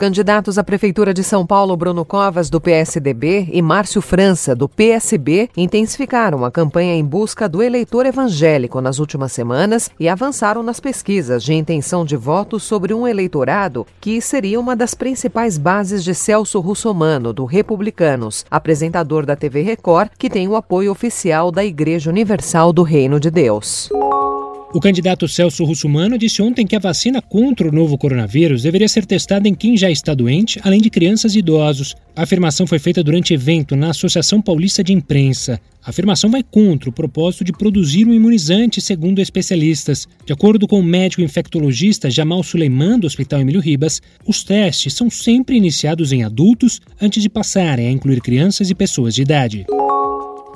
Candidatos à Prefeitura de São Paulo, Bruno Covas, do PSDB, e Márcio França, do PSB, intensificaram a campanha em busca do eleitor evangélico nas últimas semanas e avançaram nas pesquisas de intenção de voto sobre um eleitorado que seria uma das principais bases de Celso Russomano, do Republicanos, apresentador da TV Record, que tem o apoio oficial da Igreja Universal do Reino de Deus. O candidato Celso Russumano disse ontem que a vacina contra o novo coronavírus deveria ser testada em quem já está doente, além de crianças e idosos. A afirmação foi feita durante evento na Associação Paulista de Imprensa. A afirmação vai contra o propósito de produzir um imunizante, segundo especialistas. De acordo com o médico infectologista Jamal Suleiman, do Hospital Emílio Ribas, os testes são sempre iniciados em adultos antes de passarem a incluir crianças e pessoas de idade.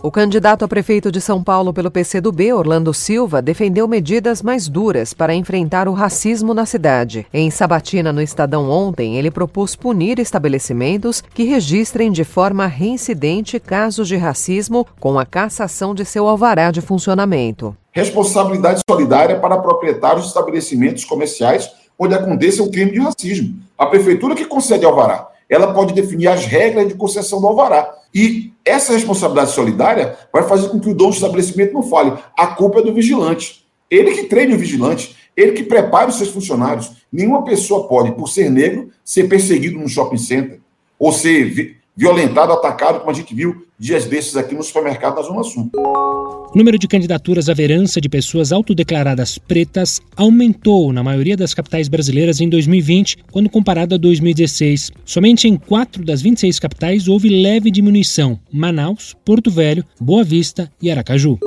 O candidato a prefeito de São Paulo pelo PCdoB, Orlando Silva, defendeu medidas mais duras para enfrentar o racismo na cidade. Em Sabatina, no Estadão ontem, ele propôs punir estabelecimentos que registrem de forma reincidente casos de racismo com a cassação de seu alvará de funcionamento. Responsabilidade solidária para proprietários de estabelecimentos comerciais onde aconteça o crime de racismo. A prefeitura que concede alvará ela pode definir as regras de concessão do alvará. E essa responsabilidade solidária vai fazer com que o dono do estabelecimento não fale. A culpa é do vigilante. Ele que treine o vigilante, ele que prepara os seus funcionários. Nenhuma pessoa pode, por ser negro, ser perseguido no shopping center ou ser violentado, atacado, como a gente viu dias desses aqui no supermercado da Zona Sul. O número de candidaturas à verança de pessoas autodeclaradas pretas aumentou na maioria das capitais brasileiras em 2020, quando comparado a 2016. Somente em quatro das 26 capitais houve leve diminuição: Manaus, Porto Velho, Boa Vista e Aracaju.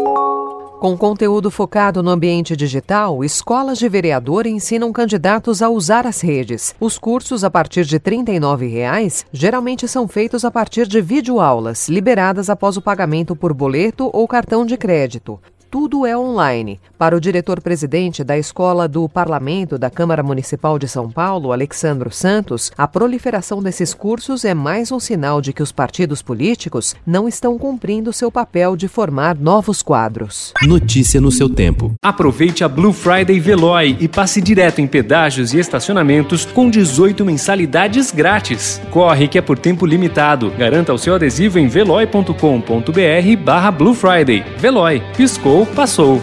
Com conteúdo focado no ambiente digital, escolas de vereador ensinam candidatos a usar as redes. Os cursos, a partir de 39 reais, geralmente são feitos a partir de videoaulas, liberadas após o pagamento por boleto ou cartão de crédito tudo é online. Para o diretor-presidente da Escola do Parlamento da Câmara Municipal de São Paulo, Alexandro Santos, a proliferação desses cursos é mais um sinal de que os partidos políticos não estão cumprindo seu papel de formar novos quadros. Notícia no seu tempo. Aproveite a Blue Friday Veloy e passe direto em pedágios e estacionamentos com 18 mensalidades grátis. Corre que é por tempo limitado. Garanta o seu adesivo em veloy.com.br barra Blue Friday. Veloy. Piscou passou.